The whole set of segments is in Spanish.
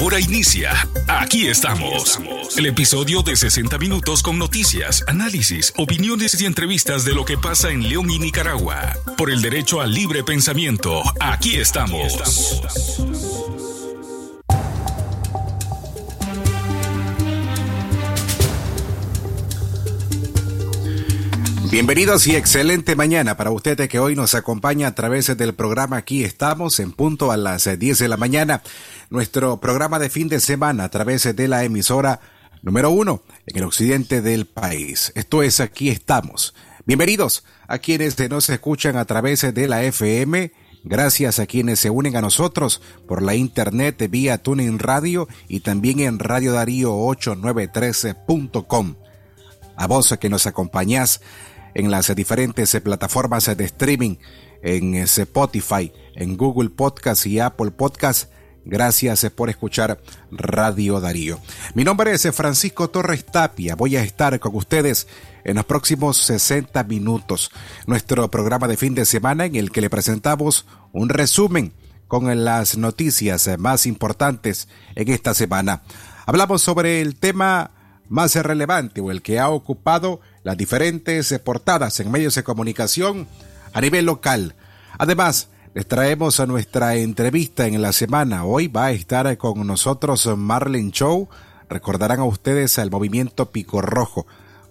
Ahora inicia. Aquí estamos. El episodio de 60 minutos con noticias, análisis, opiniones y entrevistas de lo que pasa en León y Nicaragua. Por el derecho al libre pensamiento. Aquí estamos. Bienvenidos y excelente mañana para usted que hoy nos acompaña a través del programa Aquí estamos en punto a las 10 de la mañana. Nuestro programa de fin de semana a través de la emisora número uno en el occidente del país. Esto es Aquí estamos. Bienvenidos a quienes nos escuchan a través de la FM. Gracias a quienes se unen a nosotros por la internet vía Tuning Radio y también en Radio Darío 893.com. A vos que nos acompañás en las diferentes plataformas de streaming, en Spotify, en Google Podcast y Apple Podcast. Gracias por escuchar Radio Darío. Mi nombre es Francisco Torres Tapia. Voy a estar con ustedes en los próximos 60 minutos. Nuestro programa de fin de semana en el que le presentamos un resumen con las noticias más importantes en esta semana. Hablamos sobre el tema más relevante o el que ha ocupado las diferentes portadas en medios de comunicación a nivel local. Además, les traemos a nuestra entrevista en la semana. Hoy va a estar con nosotros Marlene Chow. Recordarán a ustedes al movimiento Pico Rojo.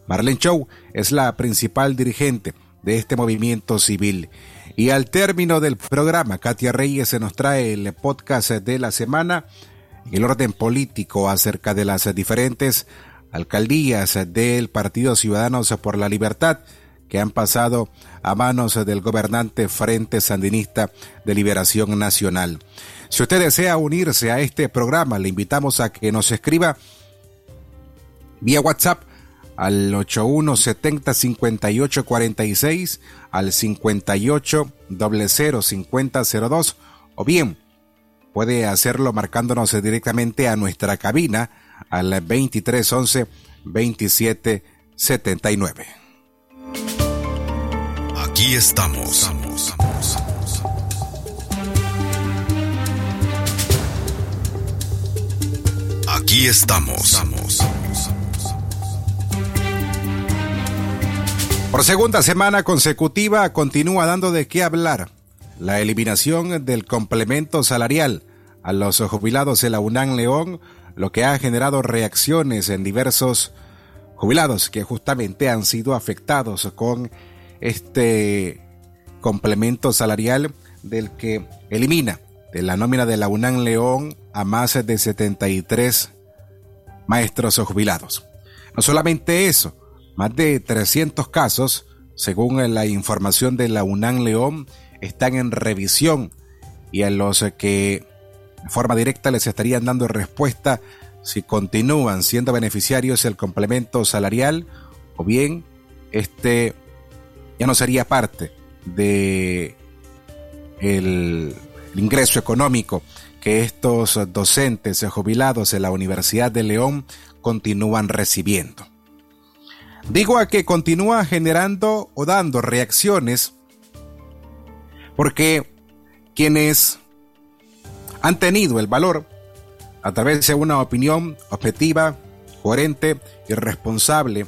Marlene Chow es la principal dirigente de este movimiento civil. Y al término del programa, Katia Reyes se nos trae el podcast de la semana, el orden político acerca de las diferentes alcaldías del Partido Ciudadanos por la Libertad que han pasado a manos del gobernante Frente Sandinista de Liberación Nacional. Si usted desea unirse a este programa, le invitamos a que nos escriba vía WhatsApp al 8170 5846 al 58 5002 o bien puede hacerlo marcándonos directamente a nuestra cabina al 2311 2779. Aquí estamos. Aquí estamos. Por segunda semana consecutiva continúa dando de qué hablar la eliminación del complemento salarial a los jubilados de la UNAM León lo que ha generado reacciones en diversos jubilados que justamente han sido afectados con este complemento salarial del que elimina de la nómina de la UNAM León a más de 73 maestros jubilados. No solamente eso, más de 300 casos, según la información de la UNAM León, están en revisión y a los que de forma directa les estarían dando respuesta si continúan siendo beneficiarios del complemento salarial o bien este ya no sería parte de el, ingreso económico que estos docentes jubilados de la Universidad de León continúan recibiendo. Digo a que continúa generando o dando reacciones porque quienes han tenido el valor, a través de una opinión objetiva, coherente y responsable,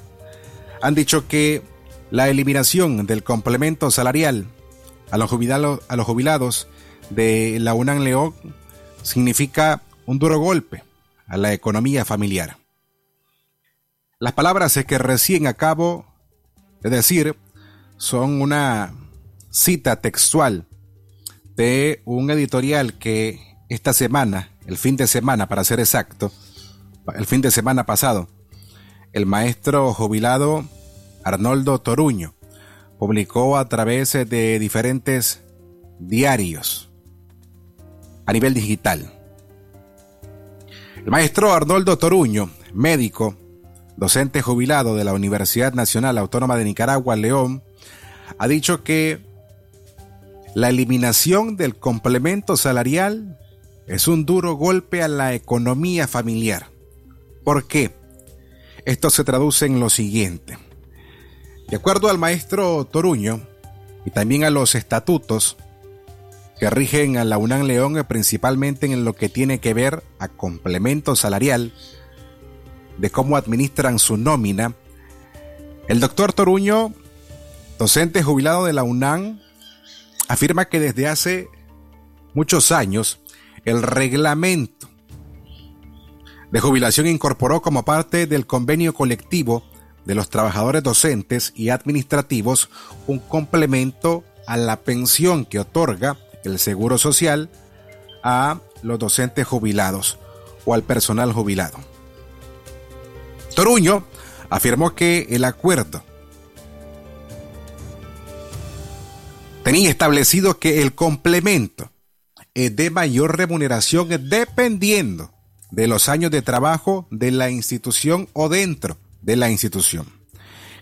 han dicho que la eliminación del complemento salarial a los jubilados, a los jubilados de la UNAM León significa un duro golpe a la economía familiar. Las palabras que recién acabo de decir son una cita textual de un editorial que esta semana, el fin de semana para ser exacto, el fin de semana pasado, el maestro jubilado Arnoldo Toruño publicó a través de diferentes diarios a nivel digital. El maestro Arnoldo Toruño, médico, docente jubilado de la Universidad Nacional Autónoma de Nicaragua, León, ha dicho que la eliminación del complemento salarial es un duro golpe a la economía familiar. ¿Por qué? Esto se traduce en lo siguiente. De acuerdo al maestro Toruño y también a los estatutos, que rigen a la UNAM León principalmente en lo que tiene que ver a complemento salarial, de cómo administran su nómina. El doctor Toruño, docente jubilado de la UNAM, afirma que desde hace muchos años el reglamento de jubilación incorporó como parte del convenio colectivo de los trabajadores docentes y administrativos un complemento a la pensión que otorga el Seguro Social a los docentes jubilados o al personal jubilado. Toruño afirmó que el acuerdo tenía establecido que el complemento de mayor remuneración dependiendo de los años de trabajo de la institución o dentro de la institución,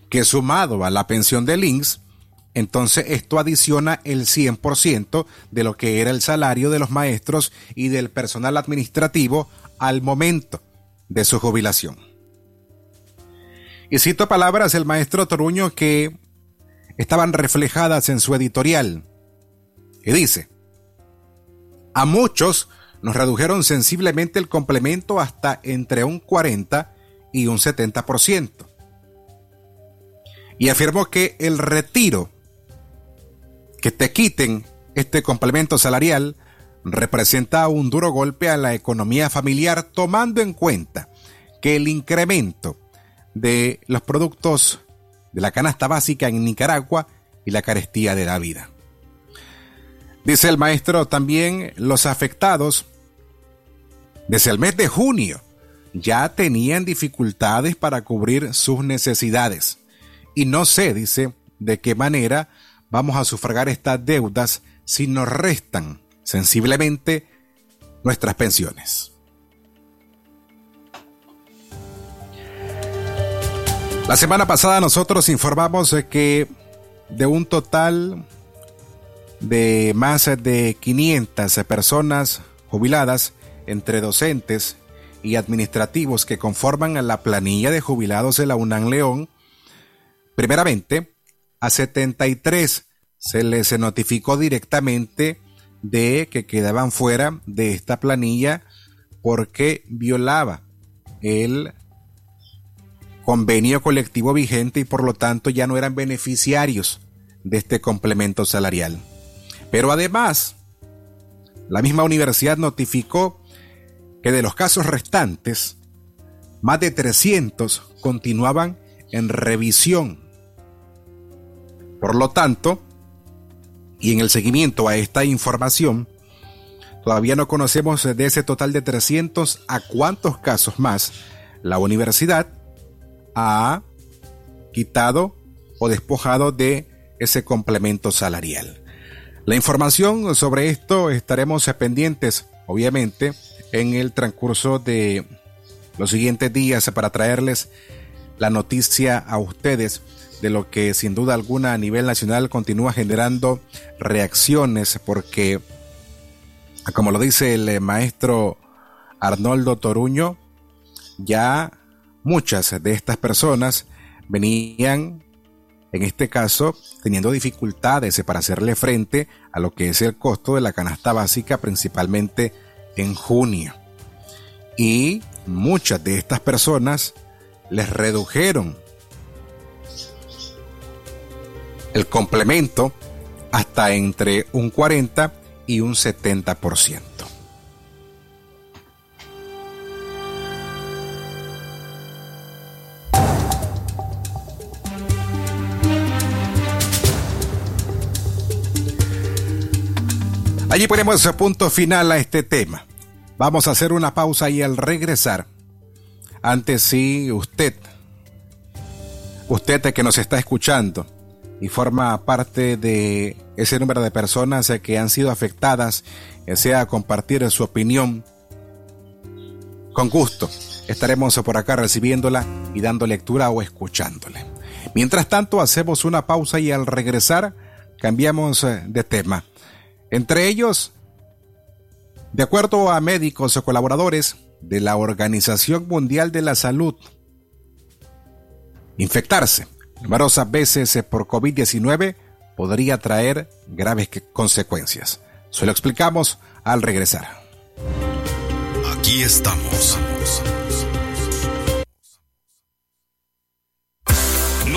que sumado a la pensión de links, entonces esto adiciona el 100% de lo que era el salario de los maestros y del personal administrativo al momento de su jubilación. Y cito palabras del maestro Toruño que estaban reflejadas en su editorial. Y dice, a muchos nos redujeron sensiblemente el complemento hasta entre un 40 y un 70%. Y afirmó que el retiro, que te quiten este complemento salarial, representa un duro golpe a la economía familiar tomando en cuenta que el incremento de los productos de la canasta básica en Nicaragua y la carestía de la vida. Dice el maestro, también los afectados desde el mes de junio ya tenían dificultades para cubrir sus necesidades. Y no sé, dice, de qué manera vamos a sufragar estas deudas si nos restan sensiblemente nuestras pensiones. La semana pasada nosotros informamos que de un total de más de 500 personas jubiladas entre docentes y administrativos que conforman la planilla de jubilados de la UNAM León, primeramente, a 73 se les notificó directamente de que quedaban fuera de esta planilla porque violaba el convenio colectivo vigente y por lo tanto ya no eran beneficiarios de este complemento salarial. Pero además, la misma universidad notificó que de los casos restantes, más de 300 continuaban en revisión. Por lo tanto, y en el seguimiento a esta información, todavía no conocemos de ese total de 300 a cuántos casos más la universidad ha quitado o despojado de ese complemento salarial. La información sobre esto estaremos pendientes, obviamente, en el transcurso de los siguientes días para traerles la noticia a ustedes de lo que sin duda alguna a nivel nacional continúa generando reacciones porque, como lo dice el maestro Arnoldo Toruño, ya muchas de estas personas venían, en este caso, teniendo dificultades para hacerle frente a lo que es el costo de la canasta básica, principalmente en junio. Y muchas de estas personas les redujeron el complemento hasta entre un 40 y un 70%. Allí ponemos punto final a este tema. Vamos a hacer una pausa y al regresar, antes si usted, usted que nos está escuchando y forma parte de ese número de personas que han sido afectadas, desea compartir su opinión, con gusto estaremos por acá recibiéndola y dando lectura o escuchándole. Mientras tanto, hacemos una pausa y al regresar cambiamos de tema. Entre ellos, de acuerdo a médicos o colaboradores de la Organización Mundial de la Salud, infectarse numerosas veces por COVID-19 podría traer graves consecuencias. Se lo explicamos al regresar. Aquí estamos.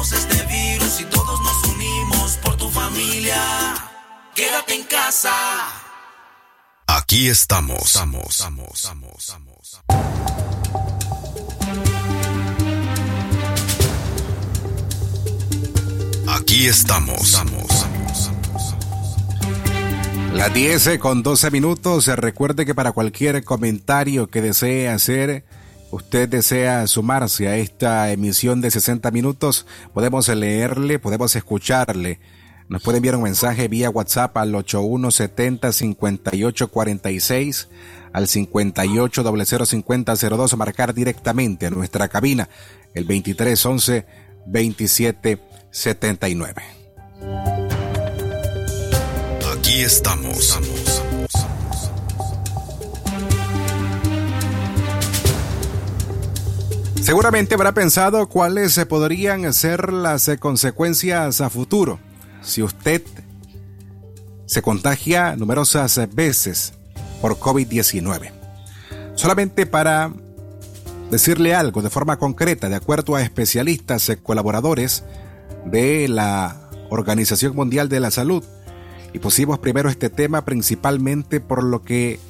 Venceremos este virus y todos nos unimos por tu familia. Quédate en casa. Aquí estamos. Estamos, estamos, estamos, estamos. Aquí estamos. estamos. Las 10 con 12 minutos. Recuerde que para cualquier comentario que desee hacer, usted desea sumarse a esta emisión de 60 minutos, podemos leerle, podemos escucharle. Nos puede enviar un mensaje vía WhatsApp al 8170-5846, al 58005002, marcar directamente a nuestra cabina, el 2311-2779. Aquí estamos. Seguramente habrá pensado cuáles podrían ser las consecuencias a futuro si usted se contagia numerosas veces por COVID-19. Solamente para decirle algo de forma concreta, de acuerdo a especialistas y colaboradores de la Organización Mundial de la Salud, y pusimos primero este tema principalmente por lo que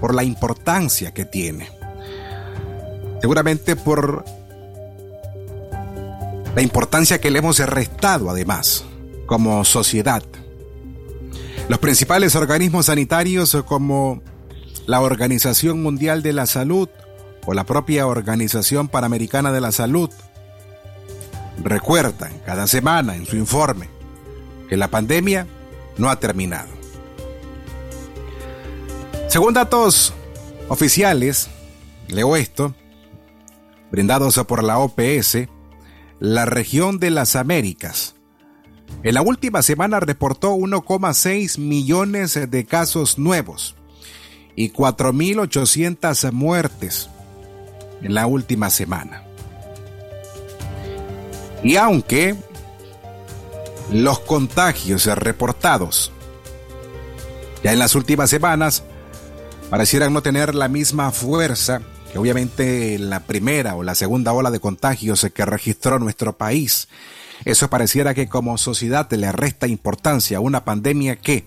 por la importancia que tiene. Seguramente por la importancia que le hemos restado además como sociedad. Los principales organismos sanitarios como la Organización Mundial de la Salud o la propia Organización Panamericana de la Salud recuerdan cada semana en su informe que la pandemia no ha terminado. Según datos oficiales, leo esto, brindados por la OPS, la región de las Américas en la última semana reportó 1,6 millones de casos nuevos y 4.800 muertes en la última semana. Y aunque los contagios reportados ya en las últimas semanas parecieran no tener la misma fuerza que obviamente la primera o la segunda ola de contagios que registró nuestro país. Eso pareciera que como sociedad le resta importancia a una pandemia que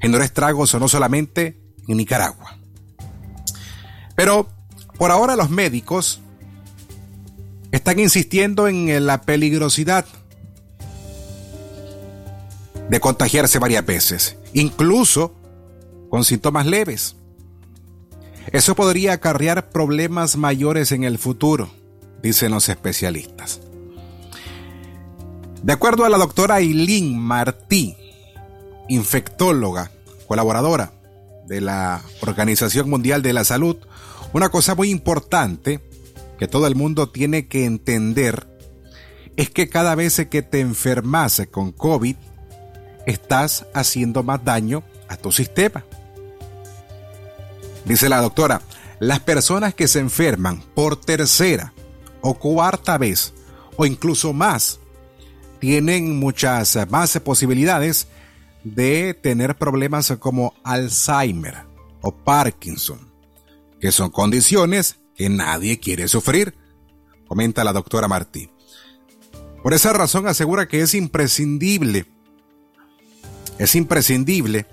generó estragos no solamente en Nicaragua. Pero por ahora los médicos están insistiendo en la peligrosidad de contagiarse varias veces, incluso con síntomas leves. Eso podría acarrear problemas mayores en el futuro, dicen los especialistas. De acuerdo a la doctora Aileen Martí, infectóloga, colaboradora de la Organización Mundial de la Salud, una cosa muy importante que todo el mundo tiene que entender es que cada vez que te enfermas con COVID, estás haciendo más daño a tu sistema. Dice la doctora, las personas que se enferman por tercera o cuarta vez o incluso más tienen muchas más posibilidades de tener problemas como Alzheimer o Parkinson, que son condiciones que nadie quiere sufrir, comenta la doctora Martí. Por esa razón asegura que es imprescindible, es imprescindible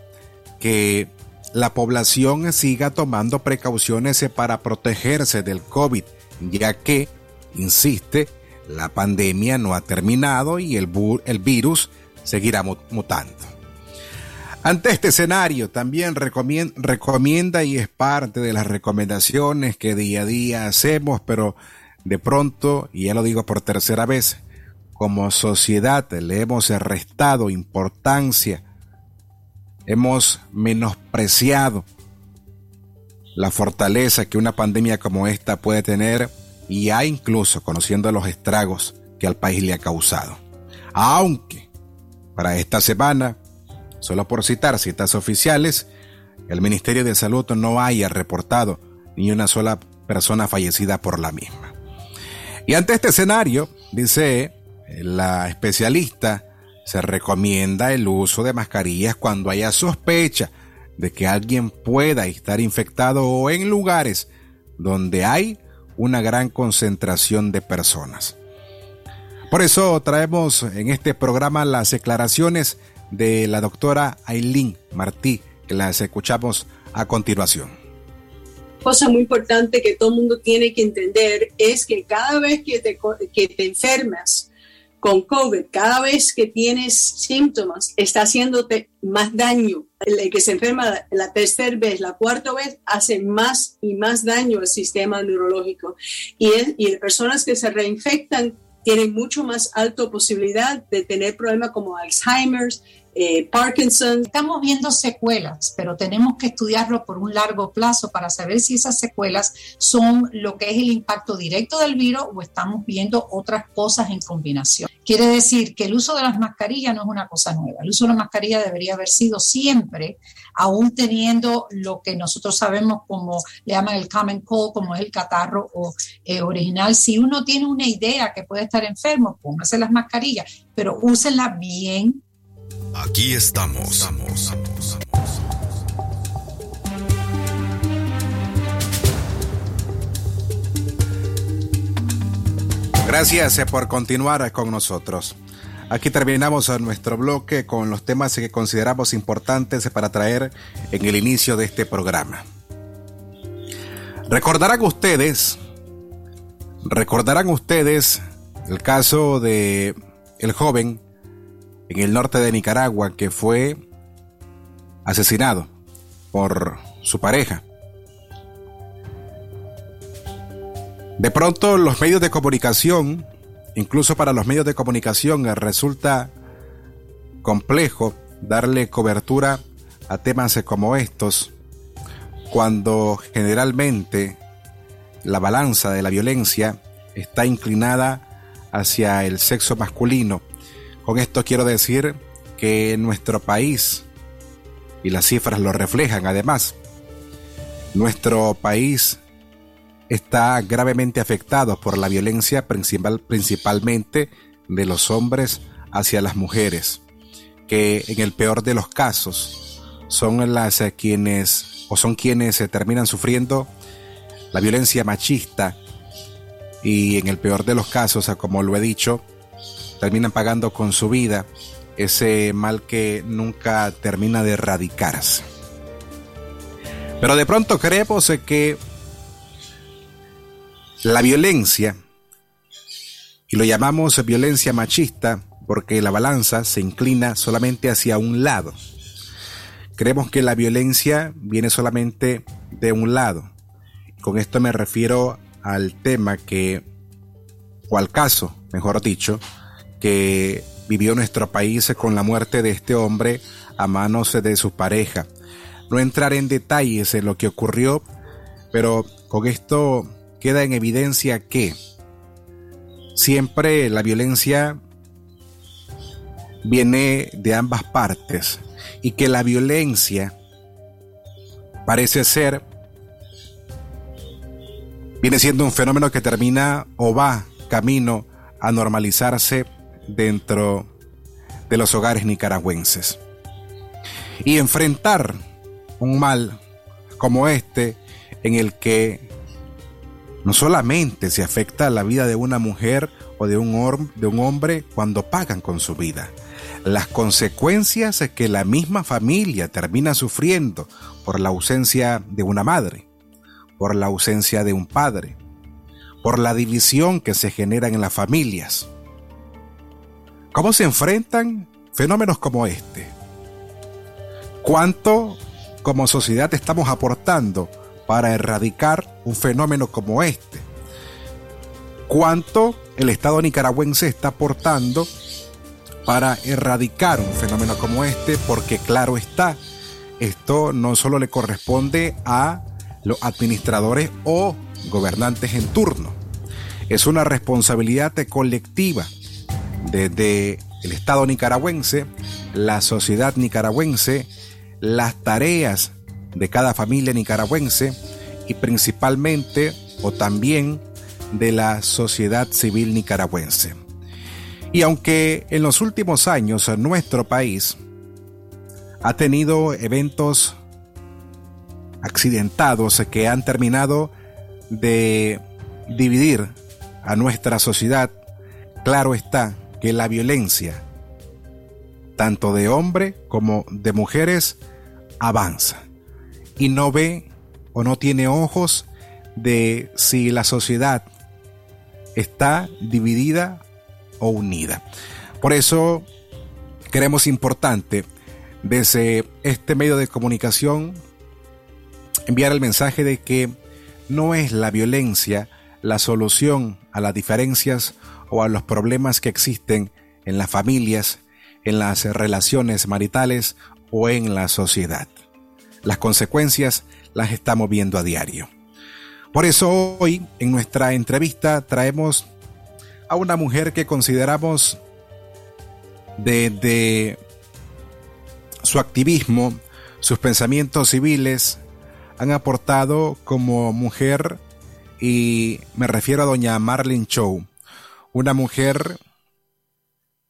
que la población siga tomando precauciones para protegerse del COVID, ya que, insiste, la pandemia no ha terminado y el, virus seguirá mutando. Ante este escenario, también recomienda y es parte de las recomendaciones que día a día hacemos, pero de pronto, y ya lo digo por tercera vez, como sociedad le hemos restado importancia hemos menospreciado la fortaleza que una pandemia como esta puede tener y ha incluso conociendo los estragos que al país le ha causado. Aunque para esta semana, solo por citar citas oficiales, el Ministerio de Salud no haya reportado ni una sola persona fallecida por la misma. Y ante este escenario, dice la especialista, se recomienda el uso de mascarillas cuando haya sospecha de que alguien pueda estar infectado o en lugares donde hay una gran concentración de personas. Por eso traemos en este programa las declaraciones de la doctora Aileen Martí, que las escuchamos a continuación. Cosa muy importante que todo el mundo tiene que entender es que cada vez que te, que te enfermas, con COVID, cada vez que tienes síntomas, está haciéndote más daño. El que se enferma la tercera vez, la cuarta vez, hace más y más daño al sistema neurológico. Y, y personas que se reinfectan tienen mucho más alta posibilidad de tener problemas como Alzheimer's, eh, Parkinson. Estamos viendo secuelas, pero tenemos que estudiarlo por un largo plazo para saber si esas secuelas son lo que es el impacto directo del virus o estamos viendo otras cosas en combinación. Quiere decir que el uso de las mascarillas no es una cosa nueva. El uso de la mascarilla debería haber sido siempre, aún teniendo lo que nosotros sabemos como le llaman el common cold, como es el catarro o, eh, original. Si uno tiene una idea que puede estar enfermo, póngase las mascarillas, pero úsenlas bien Aquí estamos. Gracias eh, por continuar con nosotros. Aquí terminamos nuestro bloque con los temas que consideramos importantes para traer en el inicio de este programa. Recordarán ustedes, recordarán ustedes el caso de el joven en el norte de Nicaragua que fue asesinado por su pareja. De pronto los medios de comunicación, incluso para los medios de comunicación, resulta complejo darle cobertura a temas como estos cuando generalmente la balanza de la violencia está inclinada hacia el sexo masculino con esto quiero decir que nuestro país, y las cifras lo reflejan además, nuestro país está gravemente afectado por la violencia principal, principalmente de los hombres hacia las mujeres, que en el peor de los casos son las eh, quienes o son quienes se terminan sufriendo la violencia machista. Y en el peor de los casos, como lo he dicho, terminan pagando con su vida ese mal que nunca termina de erradicarse. Pero de pronto creemos que la violencia, y lo llamamos violencia machista porque la balanza se inclina solamente hacia un lado. Creemos que la violencia viene solamente de un lado. Con esto me refiero al tema que, o al caso, mejor dicho, que vivió nuestro país con la muerte de este hombre a manos de su pareja. No entrar en detalles en lo que ocurrió, pero con esto queda en evidencia que siempre la violencia viene de ambas partes y que la violencia parece ser viene siendo un fenómeno que termina o va camino a normalizarse dentro de los hogares nicaragüenses. Y enfrentar un mal como este en el que no solamente se afecta la vida de una mujer o de un, de un hombre cuando pagan con su vida, las consecuencias que la misma familia termina sufriendo por la ausencia de una madre, por la ausencia de un padre, por la división que se genera en las familias. ¿Cómo se enfrentan fenómenos como este? ¿Cuánto como sociedad estamos aportando para erradicar un fenómeno como este? ¿Cuánto el Estado nicaragüense está aportando para erradicar un fenómeno como este? Porque claro está, esto no solo le corresponde a los administradores o gobernantes en turno. Es una responsabilidad colectiva desde el Estado nicaragüense, la sociedad nicaragüense, las tareas de cada familia nicaragüense y principalmente o también de la sociedad civil nicaragüense. Y aunque en los últimos años nuestro país ha tenido eventos accidentados que han terminado de dividir a nuestra sociedad, claro está que la violencia, tanto de hombre como de mujeres, avanza y no ve o no tiene ojos de si la sociedad está dividida o unida. Por eso creemos importante desde este medio de comunicación enviar el mensaje de que no es la violencia la solución a las diferencias o a los problemas que existen en las familias, en las relaciones maritales o en la sociedad. Las consecuencias las estamos viendo a diario. Por eso hoy en nuestra entrevista traemos a una mujer que consideramos desde su activismo, sus pensamientos civiles, han aportado como mujer y me refiero a doña Marlene Chow, una mujer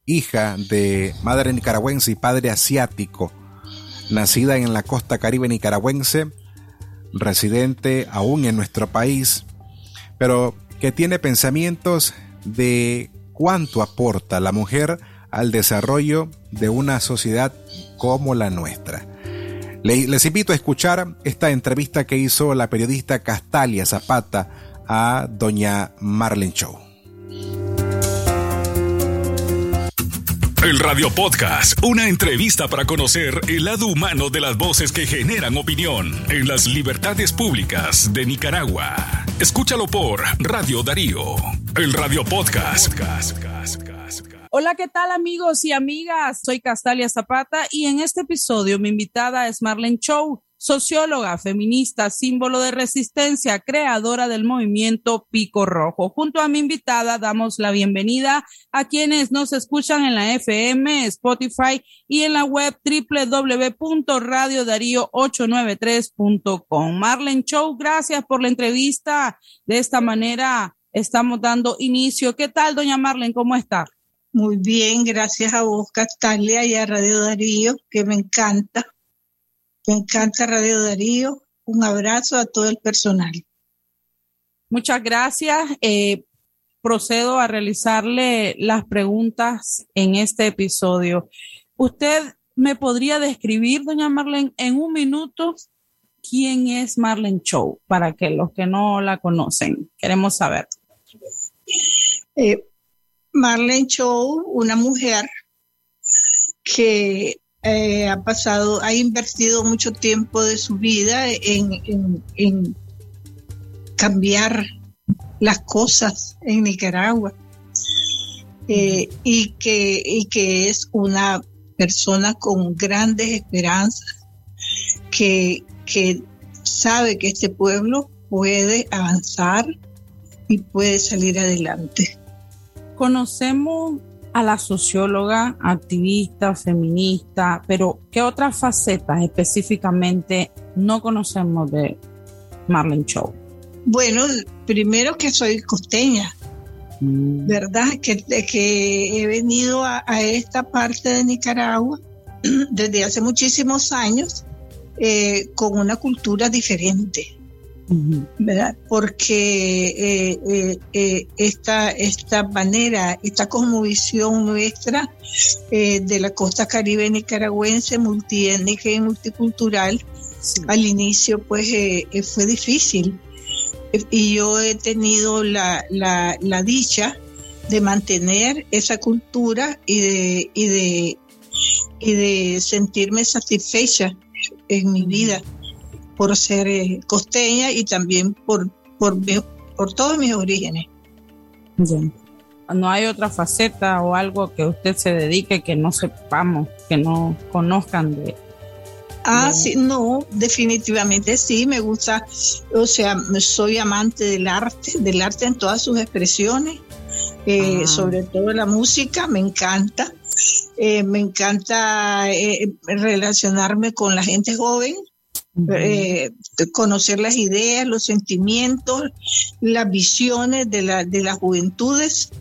hija de madre nicaragüense y padre asiático, nacida en la costa caribe nicaragüense, residente aún en nuestro país, pero que tiene pensamientos de cuánto aporta la mujer al desarrollo de una sociedad como la nuestra. Les invito a escuchar esta entrevista que hizo la periodista Castalia Zapata a doña Marlene Show. El Radio Podcast, una entrevista para conocer el lado humano de las voces que generan opinión en las libertades públicas de Nicaragua. Escúchalo por Radio Darío, el Radio Podcast. Hola, ¿qué tal amigos y amigas? Soy Castalia Zapata y en este episodio mi invitada es Marlene Chow socióloga, feminista, símbolo de resistencia, creadora del movimiento Pico Rojo. Junto a mi invitada damos la bienvenida a quienes nos escuchan en la FM, Spotify y en la web www.radiodarío893.com. Marlene Chow, gracias por la entrevista. De esta manera estamos dando inicio. ¿Qué tal, doña Marlene? ¿Cómo está? Muy bien, gracias a vos, Castalia, y a Radio Darío, que me encanta me encanta Radio Darío. Un abrazo a todo el personal. Muchas gracias. Eh, procedo a realizarle las preguntas en este episodio. ¿Usted me podría describir, doña Marlene, en un minuto quién es Marlene Chow para que los que no la conocen queremos saber? Eh, Marlene Chow, una mujer que eh, ha pasado, ha invertido mucho tiempo de su vida en, cambiar las cosas en Nicaragua eh, y, que, es una persona con grandes esperanzas, que sabe que este pueblo puede avanzar y puede salir adelante. Conocemos a la socióloga, activista, feminista, pero ¿qué otras facetas específicamente no conocemos de Marlene Chow? Bueno, primero que soy costeña, mm. ¿verdad? Que, que he venido a, esta parte de Nicaragua desde hace muchísimos años eh, con una cultura diferente. ¿Verdad? Porque eh, eh, eh, esta, esta manera, esta cosmovisión nuestra de la costa caribe nicaragüense, multiétnica y multicultural, al inicio pues fue difícil. Y yo he tenido la, la, la, dicha de mantener esa cultura y de, y de, y de sentirme satisfecha en mi vida por ser eh, costeña y también por, por, por todos mis orígenes. No hay otra faceta o algo que usted se dedique que no sepamos, que no conozcan de. Ah, sí, no, definitivamente sí, me gusta, o sea, soy amante del arte, del arte en todas sus expresiones, eh, ah. sobre todo la música, me encanta. Eh, me encanta relacionarme con la gente joven, eh, conocer las ideas, los sentimientos, las visiones de, la, de las juventudes.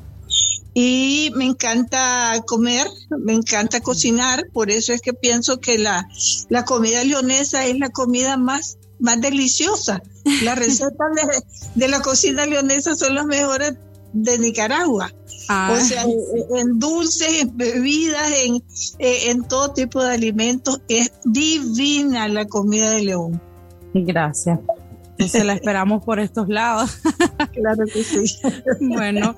Y me encanta comer, me encanta cocinar, por eso es que pienso que la, la comida leonesa es la comida más, más deliciosa. Las recetas de, de la cocina leonesa son las mejores de Nicaragua. Ah. O sea, en dulces, en bebidas, en, eh, en todo tipo de alimentos. Es divina la comida de León. Gracias. Se la esperamos por estos lados. Claro que sí. Bueno,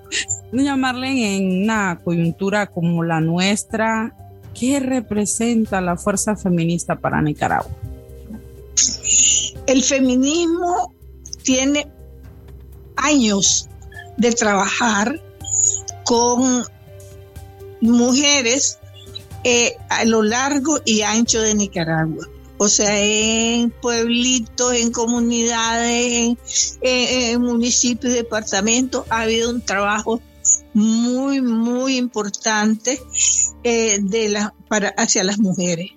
doña Marlene, en una coyuntura como la nuestra, ¿qué representa la fuerza feminista para Nicaragua? El feminismo tiene años de trabajar con mujeres eh, a lo largo y ancho de Nicaragua. O sea, en pueblitos, en comunidades, en, municipios, departamentos, ha habido un trabajo muy, muy importante eh, de la, para, hacia las mujeres.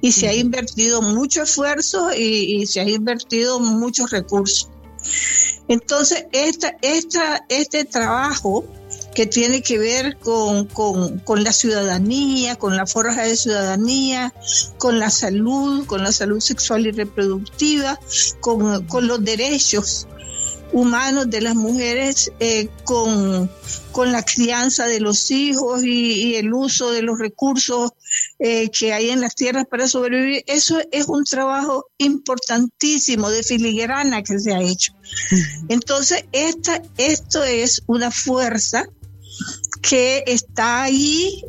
Y se ha invertido mucho esfuerzo y, y se ha invertido muchos recursos. Entonces, esta, esta, este trabajo que tiene que ver con, la ciudadanía, con la forja de ciudadanía, con la salud, con la salud sexual y reproductiva, con, los derechos humanos de las mujeres, eh, con, la crianza de los hijos y, el uso de los recursos eh, que hay en las tierras para sobrevivir. Eso es un trabajo importantísimo de filigrana que se ha hecho. Entonces, esta, esto es una fuerza que está ahí,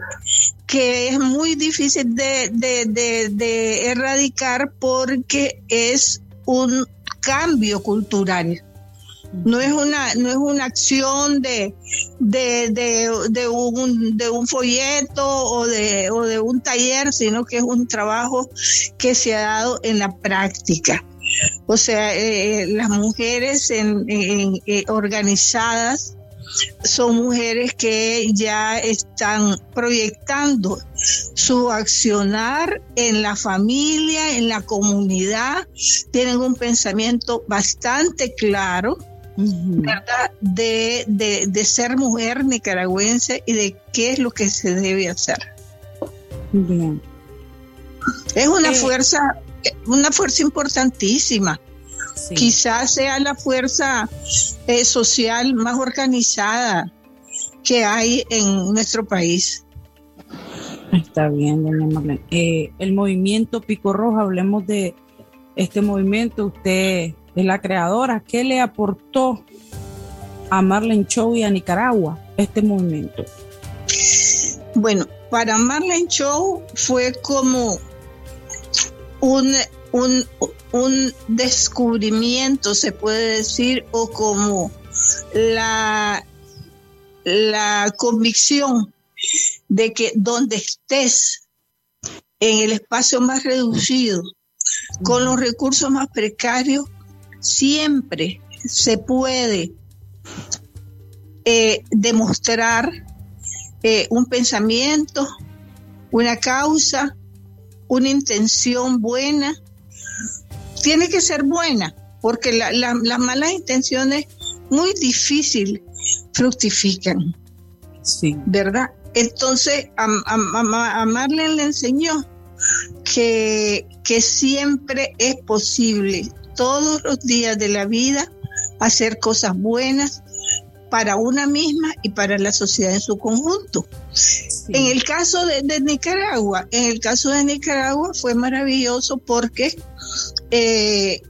que es muy difícil de, erradicar porque es un cambio cultural. No es una, no es una acción de, de, un, de un folleto o de, o de un taller, sino que es un trabajo que se ha dado en la práctica. O sea, eh, las mujeres en, eh, organizadas son mujeres que ya están proyectando su accionar en la familia, en la comunidad, tienen un pensamiento bastante claro. ¿verdad? De, de, ser mujer nicaragüense y de qué es lo que se debe hacer. Bien. Es una eh, fuerza, una fuerza importantísima. Quizás sea la fuerza eh, social más organizada que hay en nuestro país. Está bien, doña Marlene. Eh, el movimiento Pico Rojo, hablemos de este movimiento. Usted es la creadora. ¿Qué le aportó a Marlene Show y a Nicaragua este movimiento? Bueno, para Marlene Show fue como un, un, un descubrimiento, se puede decir, o como la, la convicción de que donde estés, en el espacio más reducido, con los recursos más precarios, siempre se puede eh, demostrar eh, un pensamiento, una causa, una intención buena tiene que ser buena, porque las malas intenciones muy difícil fructifican. Sí. ¿Verdad? Entonces, a, a, Marlene le enseñó que, que siempre es posible todos los días de la vida hacer cosas buenas para una misma y para la sociedad en su conjunto. En el caso de, Nicaragua, en el caso de Nicaragua fue maravilloso porque eh,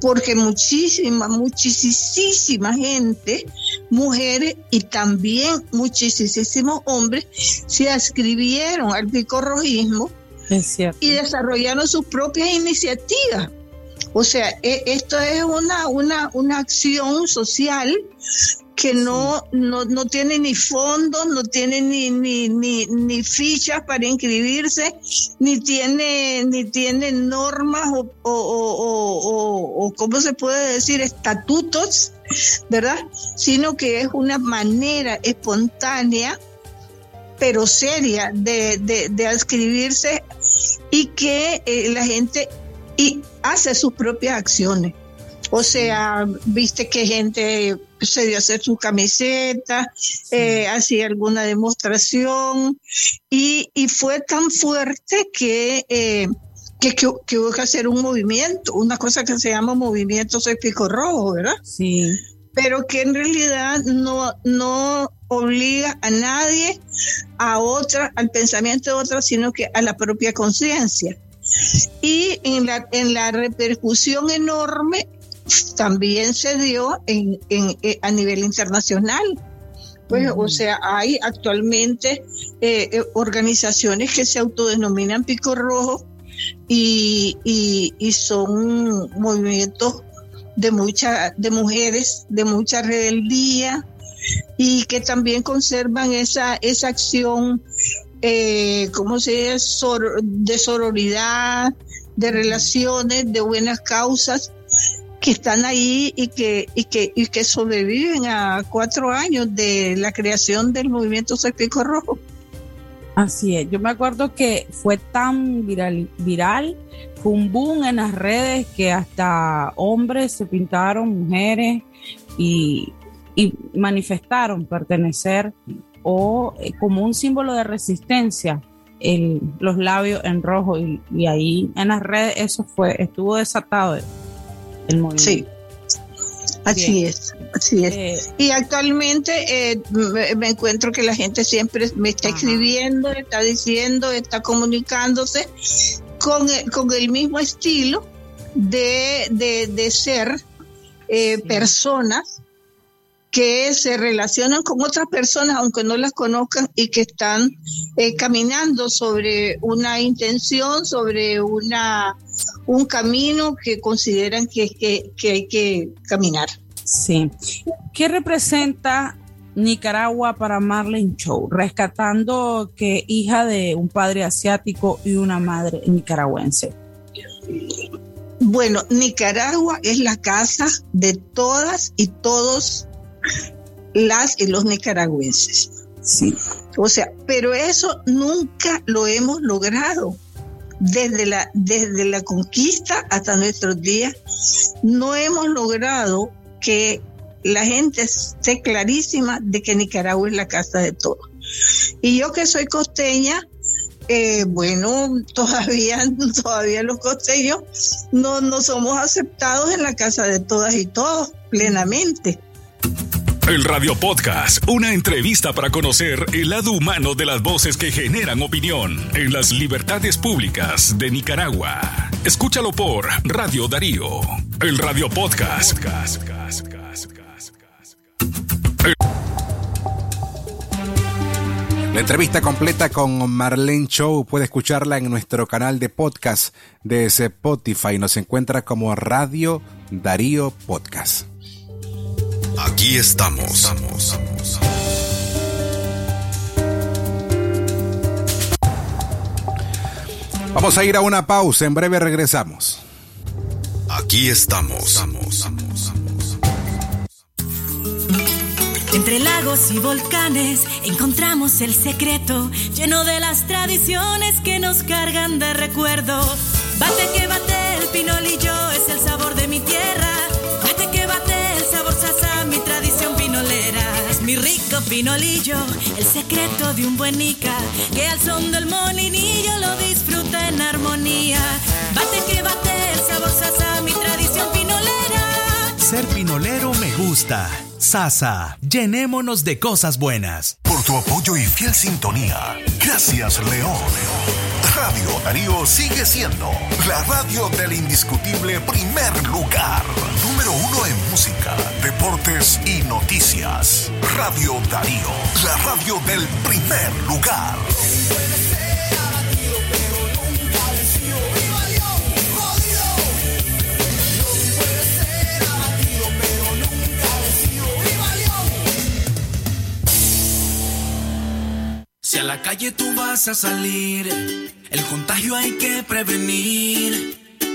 porque muchísima, muchísima gente, mujeres y también muchísimos hombres se ascribieron al picorrojismo y desarrollaron sus propias iniciativas. O sea, e, esto es una, una, una acción social que no, no, no, tiene ni fondos, no tiene ni, ni, ni, ni, fichas para inscribirse, ni tiene, ni tiene normas o, o, o, o, ¿cómo se puede decir? Estatutos, ¿verdad? Sino que es una manera espontánea, pero seria, de, de, de adscribirse y que eh, la gente y hace sus propias acciones. O sea, viste que gente se dio a hacer su camiseta, eh, hacía alguna demostración y, fue tan fuerte que, eh, que, que, hubo que hacer un movimiento, una cosa que se llama movimiento Soy Pico Rojo, ¿verdad? Sí. Pero que en realidad no, no obliga a nadie a otra, al pensamiento de otra, sino que a la propia conciencia. Y en la, en la repercusión enorme también se dio en, eh, a nivel internacional. Pues, o sea, hay actualmente eh, eh, organizaciones que se autodenominan Pico Rojo y, y, son movimientos de mucha, de mujeres, de mucha rebeldía y que también conservan esa, esa acción, eh, ¿cómo se dice? de sororidad, de relaciones, de buenas causas que están ahí y que, y que, y que sobreviven a cuatro años de la creación del movimiento Pico Rojo. Así es, yo me acuerdo que fue tan viral, viral, fue un boom en las redes que hasta hombres se pintaron, mujeres y, y manifestaron pertenecer o eh, como un símbolo de resistencia el, los labios en rojo y, y, ahí en las redes eso fue estuvo desatado Sí. Así es, así es. Eh, y actualmente eh, me, encuentro que la gente siempre me está escribiendo, está diciendo, está comunicándose con, con el mismo estilo de, de, ser eh, personas que se relacionan con otras personas, aunque no las conozcan, y que están caminando sobre una intención, sobre una un camino que consideran que, que, hay que caminar. Sí. ¿Qué representa Nicaragua para Marlene Chow, rescatando que hija de un padre asiático y una madre nicaragüense? Bueno, Nicaragua es la casa de todas y todos las y los nicaragüenses. Sí. O sea, pero eso nunca lo hemos logrado desde la, desde la conquista hasta nuestros días, no hemos logrado que la gente esté clarísima de que Nicaragua es la casa de todos. Y yo que soy costeña, eh, bueno, todavía, todavía los costeños no, no somos aceptados en la casa de todas y todos plenamente. El Radio Podcast, una entrevista para conocer el lado humano de las voces que generan opinión en las libertades públicas de Nicaragua. Escúchalo por Radio Darío, el Radio Podcast. La entrevista completa con Marlene Show puede escucharla en nuestro canal de podcast de Spotify. Nos encuentra como Radio Darío Podcast. Aquí estamos. Vamos a ir a una pausa, en breve regresamos. Aquí estamos. Entre lagos y volcanes encontramos el secreto lleno de las tradiciones que nos cargan de recuerdo. Bate que bate el pinolillo es el sabor pinolillo, el secreto de un buen Nica, que al son del molinillo lo disfruta en armonía. Bate que bate el sabor sasa, mi tradición pinolera. Ser pinolero me gusta. Sasa, llenémonos de cosas buenas. Por tu apoyo y fiel sintonía. Gracias, León. Radio Darío sigue siendo la radio del indiscutible primer lugar. Número uno en música, deportes y noticias. Radio Darío, la radio del primer lugar. Si a la calle tú vas a salir, el contagio hay que prevenir.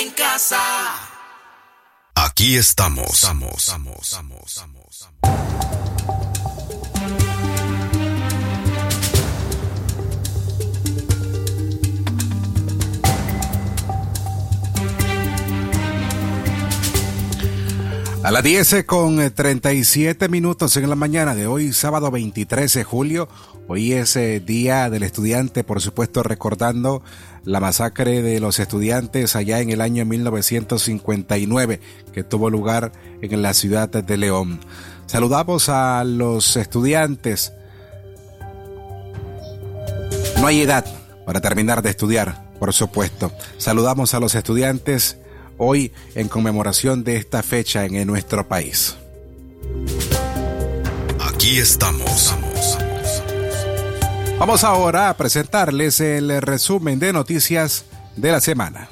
En casa. Aquí estamos. estamos, estamos, estamos, estamos. A las 10 con 37 minutos en la mañana de hoy, sábado 23 de julio. Hoy es eh, Día del Estudiante, por supuesto recordando la masacre de los estudiantes allá en el año 1959 que tuvo lugar en la ciudad de León. Saludamos a los estudiantes. No hay edad para terminar de estudiar, por supuesto. Saludamos a los estudiantes hoy en conmemoración de esta fecha en nuestro país. Aquí estamos. Vamos ahora a presentarles el resumen de noticias de la semana.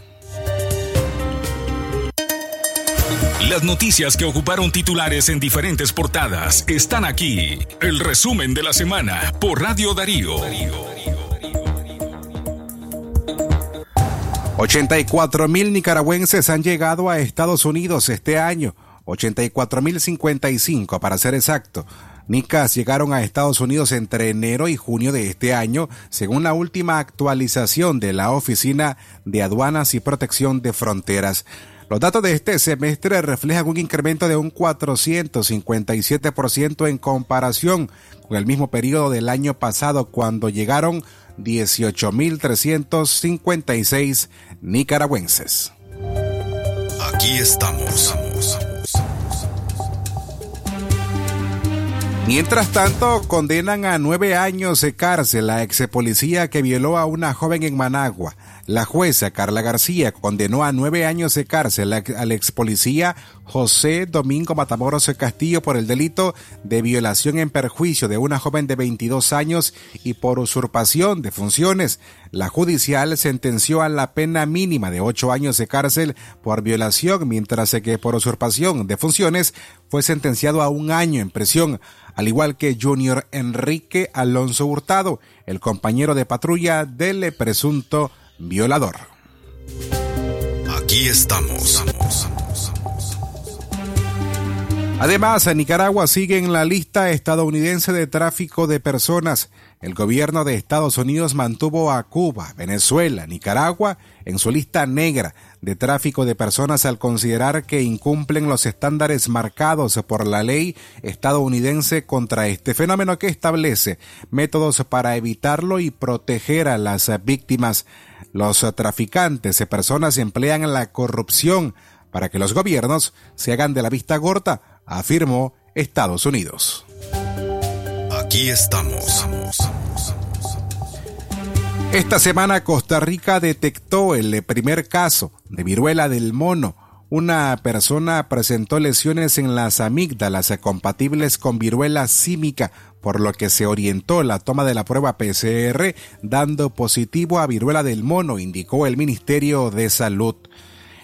Las noticias que ocuparon titulares en diferentes portadas están aquí. El resumen de la semana por Radio Darío. 84 mil nicaragüenses han llegado a Estados Unidos este año, 84 mil 55 para ser exacto. Nicas llegaron a Estados Unidos entre enero y junio de este año, según la última actualización de la Oficina de Aduanas y Protección de Fronteras. Los datos de este semestre reflejan un incremento de un 457% en comparación con el mismo periodo del año pasado, cuando llegaron 18.356 nicaragüenses. Aquí estamos. Mientras tanto, condenan a nueve años de cárcel a ex policía que violó a una joven en Managua. La jueza Carla García condenó a nueve años de cárcel al ex policía José Domingo Matamoros Castillo por el delito de violación en perjuicio de una joven de 22 años y por usurpación de funciones. La judicial sentenció a la pena mínima de ocho años de cárcel por violación, mientras que por usurpación de funciones fue sentenciado a un año en prisión, al igual que Junior Enrique Alonso Hurtado, el compañero de patrulla del presunto violador. Aquí estamos. Además, Nicaragua sigue en la lista estadounidense de tráfico de personas. El gobierno de Estados Unidos mantuvo a Cuba, Venezuela, Nicaragua en su lista negra de tráfico de personas al considerar que incumplen los estándares marcados por la ley estadounidense contra este fenómeno que establece métodos para evitarlo y proteger a las víctimas. Los traficantes de personas emplean la corrupción para que los gobiernos se hagan de la vista gorda, afirmó Estados Unidos. Aquí estamos. Esta semana Costa Rica detectó el primer caso de viruela del mono, una persona presentó lesiones en las amígdalas compatibles con viruela símica, por lo que se orientó la toma de la prueba PCR dando positivo a viruela del mono, indicó el Ministerio de Salud.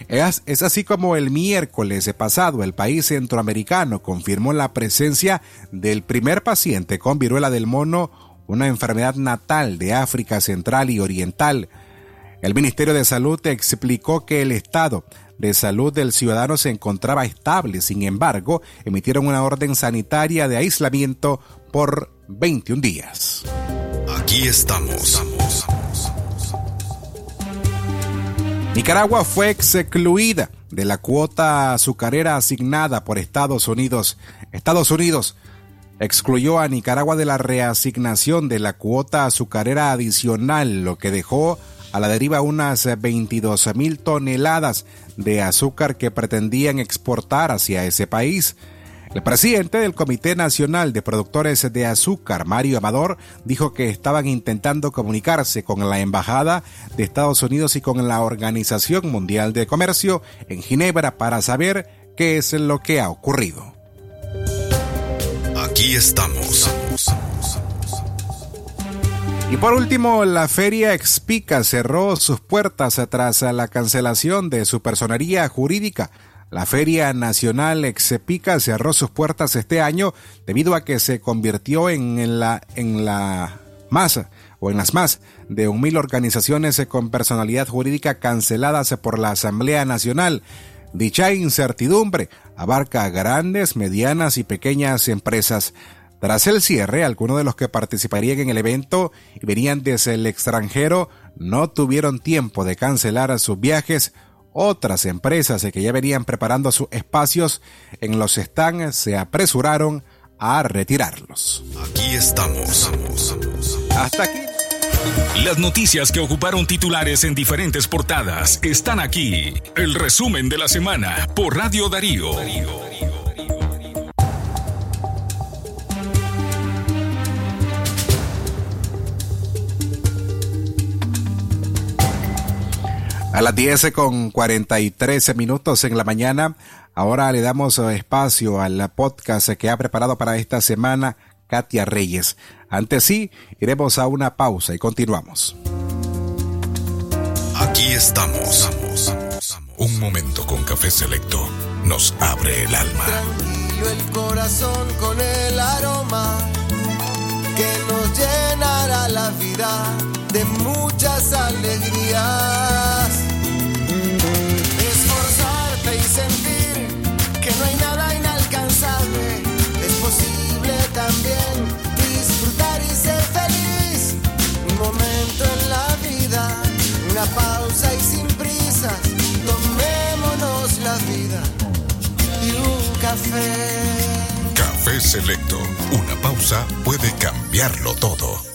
Es, así como el miércoles pasado el país centroamericano confirmó la presencia del primer paciente con viruela del mono, una enfermedad natal de África Central y Oriental. El Ministerio de Salud explicó que el estado de salud del ciudadano se encontraba estable, sin embargo, emitieron una orden sanitaria de aislamiento por 21 días. Aquí estamos. Nicaragua fue excluida de la cuota azucarera asignada por Estados Unidos. Estados Unidos excluyó a Nicaragua de la reasignación de la cuota azucarera adicional, lo que dejó a la deriva unas 22 mil toneladas de azúcar que pretendían exportar hacia ese país. El presidente del Comité Nacional de Productores de Azúcar, Mario Amador, dijo que estaban intentando comunicarse con la Embajada de Estados Unidos y con la Organización Mundial de Comercio en Ginebra para saber qué es lo que ha ocurrido. Aquí estamos. Y por último, la Feria Expica cerró sus puertas tras la cancelación de su personería jurídica. La Feria Nacional Exepica cerró sus puertas este año debido a que se convirtió en la, en la masa o en las más de mil organizaciones con personalidad jurídica canceladas por la Asamblea Nacional. Dicha incertidumbre abarca grandes, medianas y pequeñas empresas. Tras el cierre, algunos de los que participarían en el evento y venían desde el extranjero no tuvieron tiempo de cancelar sus viajes otras empresas que ya venían preparando sus espacios en los stands se apresuraron a retirarlos. Aquí estamos. Hasta aquí. Las noticias que ocuparon titulares en diferentes portadas están aquí. El resumen de la semana por Radio Darío. A las 10 con 43 minutos en la mañana, ahora le damos espacio al podcast que ha preparado para esta semana Katia Reyes. Antes sí, iremos a una pausa y continuamos. Aquí estamos. Un momento con café selecto nos abre el alma. Tranquilo el corazón con el aroma que nos llenará la vida de muchas alegrías sentir que no hay nada inalcanzable. Es posible también disfrutar y ser feliz. Un momento en la vida, una pausa y sin prisas. Tomémonos la vida y un café. Café Selecto. Una pausa puede cambiarlo todo.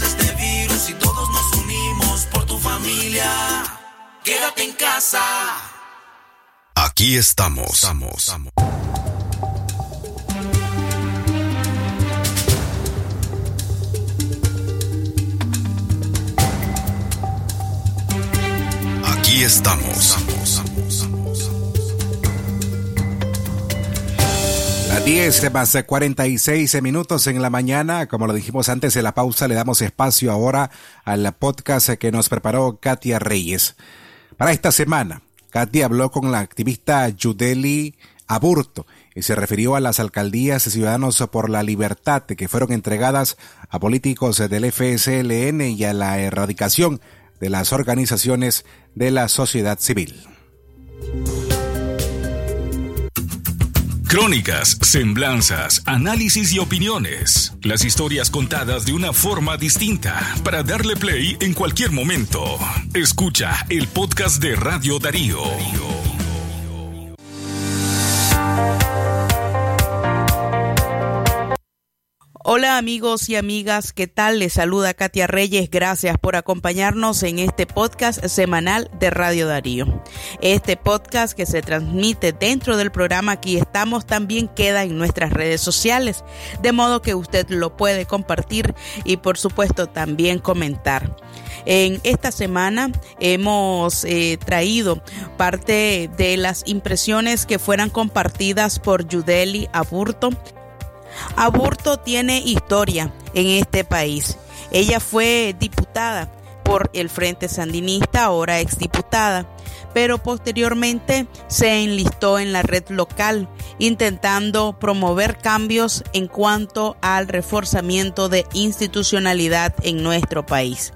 este virus y todos nos unimos por tu familia. Quédate en casa. Aquí estamos. Estamos. estamos. Aquí estamos. estamos. 10 más 46 minutos en la mañana. Como lo dijimos antes de la pausa, le damos espacio ahora al podcast que nos preparó Katia Reyes. Para esta semana, Katia habló con la activista Yudeli Aburto y se refirió a las alcaldías de Ciudadanos por la Libertad que fueron entregadas a políticos del FSLN y a la erradicación de las organizaciones de la sociedad civil. Crónicas, semblanzas, análisis y opiniones. Las historias contadas de una forma distinta para darle play en cualquier momento. Escucha el podcast de Radio Darío. Hola amigos y amigas, ¿qué tal? Les saluda Katia Reyes. Gracias por acompañarnos en este podcast semanal de Radio Darío. Este podcast que se transmite dentro del programa Aquí estamos también queda en nuestras redes sociales, de modo que usted lo puede compartir y por supuesto también comentar. En esta semana hemos eh, traído parte de las impresiones que fueran compartidas por Yudeli Aburto, Aburto tiene historia en este país. Ella fue diputada por el Frente Sandinista, ahora exdiputada, pero posteriormente se enlistó en la red local, intentando promover cambios en cuanto al reforzamiento de institucionalidad en nuestro país.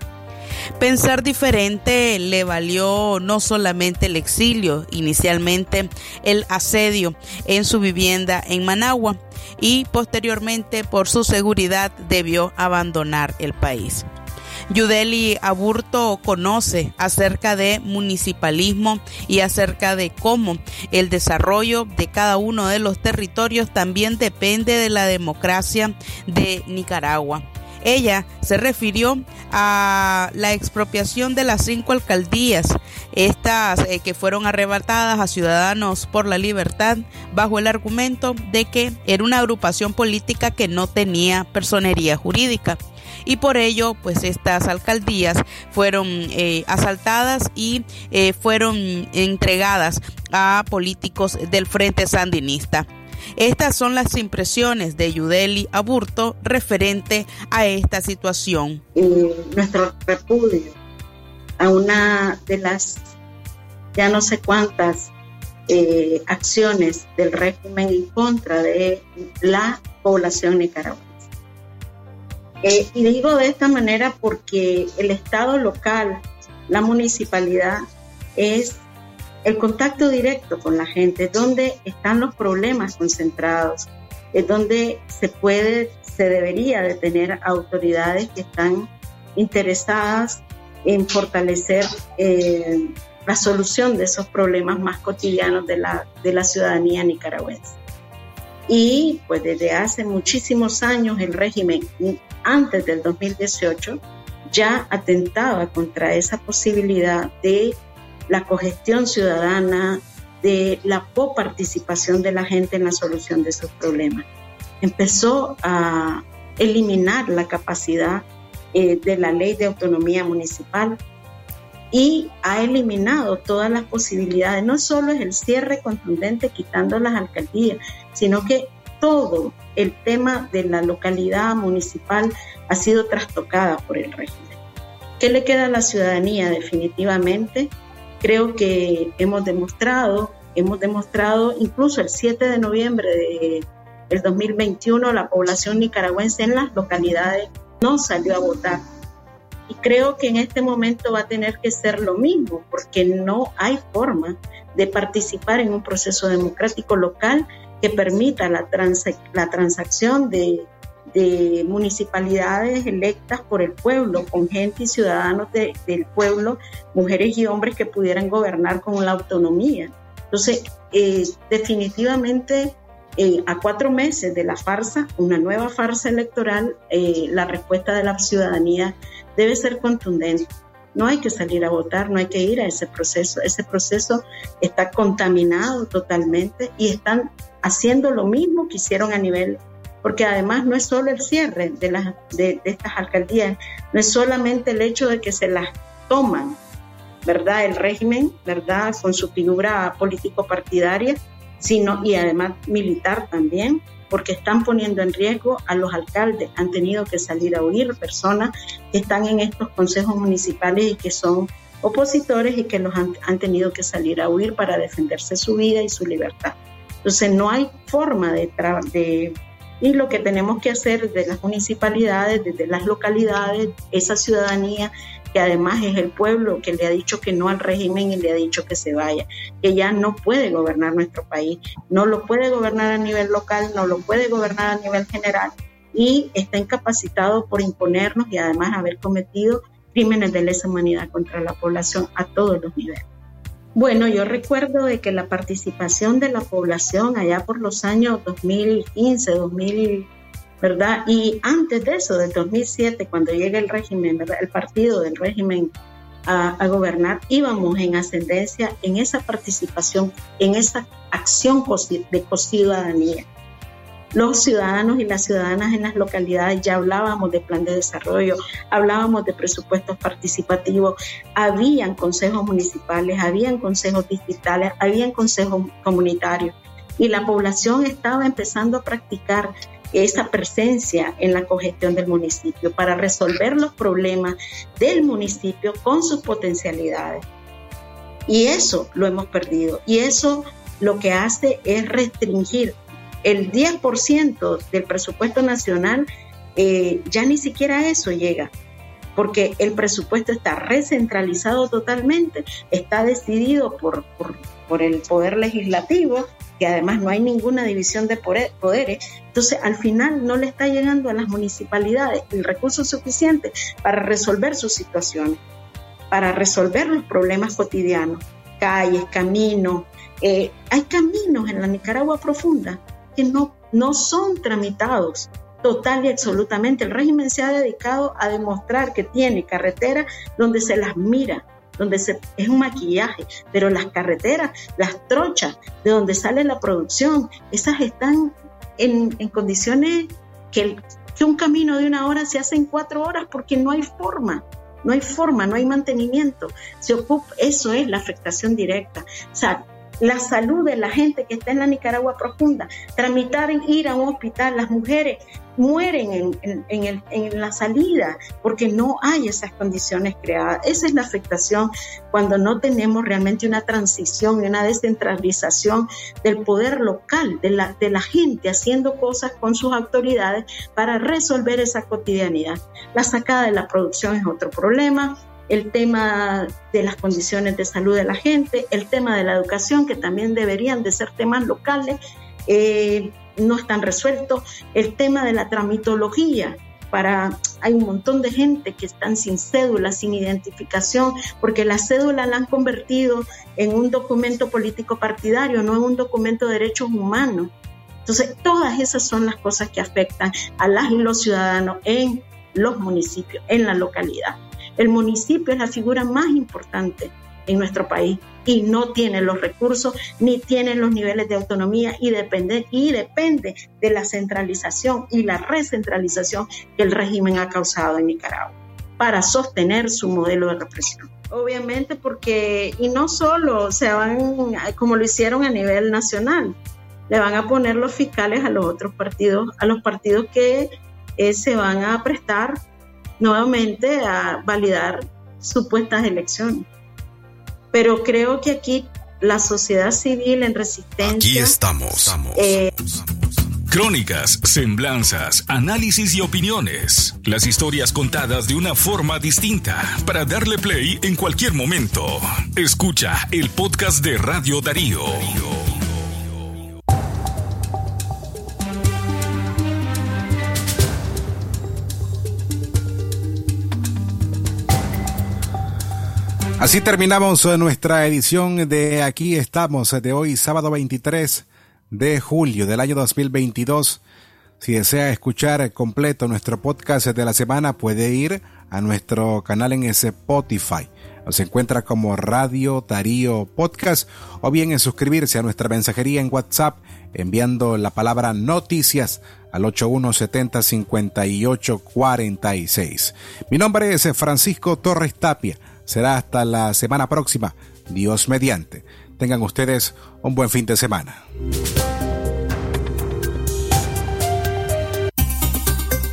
Pensar diferente le valió no solamente el exilio, inicialmente el asedio en su vivienda en Managua y posteriormente por su seguridad debió abandonar el país. Yudeli Aburto conoce acerca de municipalismo y acerca de cómo el desarrollo de cada uno de los territorios también depende de la democracia de Nicaragua. Ella se refirió a la expropiación de las cinco alcaldías, estas eh, que fueron arrebatadas a Ciudadanos por la Libertad bajo el argumento de que era una agrupación política que no tenía personería jurídica y por ello pues estas alcaldías fueron eh, asaltadas y eh, fueron entregadas a políticos del Frente Sandinista. Estas son las impresiones de Yudeli Aburto referente a esta situación. nuestro repudio a una de las ya no sé cuántas eh, acciones del régimen en contra de la población nicaragüense. Eh, y digo de esta manera porque el Estado local, la municipalidad, es el contacto directo con la gente, es donde están los problemas concentrados, es donde se puede, se debería de tener autoridades que están interesadas en fortalecer eh, la solución de esos problemas más cotidianos de la, de la ciudadanía nicaragüense. Y pues desde hace muchísimos años el régimen, antes del 2018, ya atentaba contra esa posibilidad de la cogestión ciudadana, de la coparticipación de la gente en la solución de sus problemas. Empezó a eliminar la capacidad eh, de la ley de autonomía municipal y ha eliminado todas las posibilidades. No solo es el cierre contundente quitando las alcaldías, sino que todo el tema de la localidad municipal ha sido trastocada por el régimen. ¿Qué le queda a la ciudadanía? Definitivamente creo que hemos demostrado, hemos demostrado incluso el 7 de noviembre de, del 2021 la población nicaragüense en las localidades no salió a votar. Y creo que en este momento va a tener que ser lo mismo, porque no hay forma de participar en un proceso democrático local que permita la, la transacción de de municipalidades electas por el pueblo, con gente y ciudadanos del pueblo, mujeres y hombres que pudieran gobernar con la autonomía. Entonces, eh, definitivamente, eh, a cuatro meses de la farsa, una nueva farsa electoral, eh, la respuesta de la ciudadanía debe ser contundente. no hay que salir a votar, no hay que ir a ese proceso. Ese proceso está contaminado totalmente y están haciendo lo mismo que hicieron a nivel, porque además no es solo el cierre de, las, de, estas alcaldías, no es solamente el hecho de que se las toman, ¿verdad? El régimen, ¿verdad? Con su figura político-partidaria, sino y además militar también, porque están poniendo en riesgo a los alcaldes. Han tenido que salir a huir personas que están en estos consejos municipales y que son opositores y que los han, tenido que salir a huir para defenderse su vida y su libertad. Entonces no hay forma de, de y lo que tenemos que hacer desde las municipalidades, desde las localidades, esa ciudadanía que además es el pueblo que le ha dicho que no al régimen y le ha dicho que se vaya, que ya no puede gobernar nuestro país, no lo puede gobernar a nivel local, no lo puede gobernar a nivel general y está incapacitado por imponernos y además haber cometido crímenes de lesa humanidad contra la población a todos los niveles. Bueno, yo recuerdo de que la participación de la población allá por los años 2015, 2000 ¿verdad? Y antes de eso, del 2007, cuando llega el régimen, ¿verdad? El partido del régimen a, gobernar, íbamos en ascendencia en esa participación, en esa acción de ciudadanía. Los ciudadanos y las ciudadanas en las localidades ya hablábamos de plan de desarrollo, hablábamos de presupuestos participativos, habían consejos municipales, habían consejos distritales, habían consejos comunitarios y la población estaba empezando a practicar esa presencia en la cogestión del municipio para resolver los problemas del municipio con sus potencialidades. Y eso lo hemos perdido. Y eso lo que hace es restringir el 10% del presupuesto nacional, eh, ya ni siquiera eso llega, porque el presupuesto está recentralizado totalmente, está decidido por, por, el Poder Legislativo que además no hay ninguna división de poderes, entonces al final no le está llegando a las municipalidades el recurso suficiente para resolver sus situaciones, para resolver los problemas cotidianos, calles, caminos. Eh, hay caminos en la Nicaragua profunda que no, no son tramitados total y absolutamente. El régimen se ha dedicado a demostrar que tiene carreteras donde se las mira, donde se, es un maquillaje, pero las carreteras, las trochas de donde sale la producción, esas están en, en condiciones que, que un camino de una hora se hace en cuatro horas porque no hay forma. No hay forma, no hay mantenimiento. Se ocupa, eso es la afectación directa. O sea, la salud de la gente que está en la Nicaragua profunda, tramitar ir a un hospital, las mujeres mueren en, la salida porque no hay esas condiciones creadas. Esa es la afectación cuando no tenemos realmente una transición y una descentralización del poder local, de la, de la gente haciendo cosas con sus autoridades para resolver esa cotidianidad. La sacada de la producción es otro problema el tema de las condiciones de salud de la gente, el tema de la educación, que también deberían de ser temas locales, eh, no están resueltos, el tema de la tramitología, para hay un montón de gente que están sin cédula, sin identificación, porque la cédula la han convertido en un documento político partidario, no en un documento de derechos humanos. Entonces, todas esas son las cosas que afectan a las y los ciudadanos en los municipios, en la localidad. El municipio es la figura más importante en nuestro país y no tiene los recursos ni tiene los niveles de autonomía y depende, y depende de la centralización y la recentralización que el régimen ha causado en Nicaragua para sostener su modelo de represión. Obviamente porque, y no solo se van, como lo hicieron a nivel nacional, le van a poner los fiscales a los otros partidos, a los partidos que eh, se van a prestar nuevamente a validar supuestas elecciones. Pero creo que aquí la sociedad civil en resistencia. Aquí estamos. Eh, Crónicas, semblanzas, análisis y opiniones. Las historias contadas de una forma distinta para darle play en cualquier momento. Escucha el podcast de Radio Darío. Así terminamos nuestra edición de Aquí estamos de hoy, sábado 23 de julio del año 2022. Si desea escuchar completo nuestro podcast de la semana, puede ir a nuestro canal en Spotify. Nos encuentra como Radio Darío Podcast o bien en suscribirse a nuestra mensajería en WhatsApp enviando la palabra noticias al 8170-5846. Mi nombre es Francisco Torres Tapia. Será hasta la semana próxima. Dios mediante. Tengan ustedes un buen fin de semana.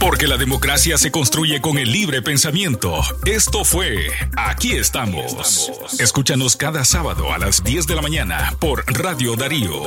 Porque la democracia se construye con el libre pensamiento. Esto fue Aquí estamos. Escúchanos cada sábado a las 10 de la mañana por Radio Darío.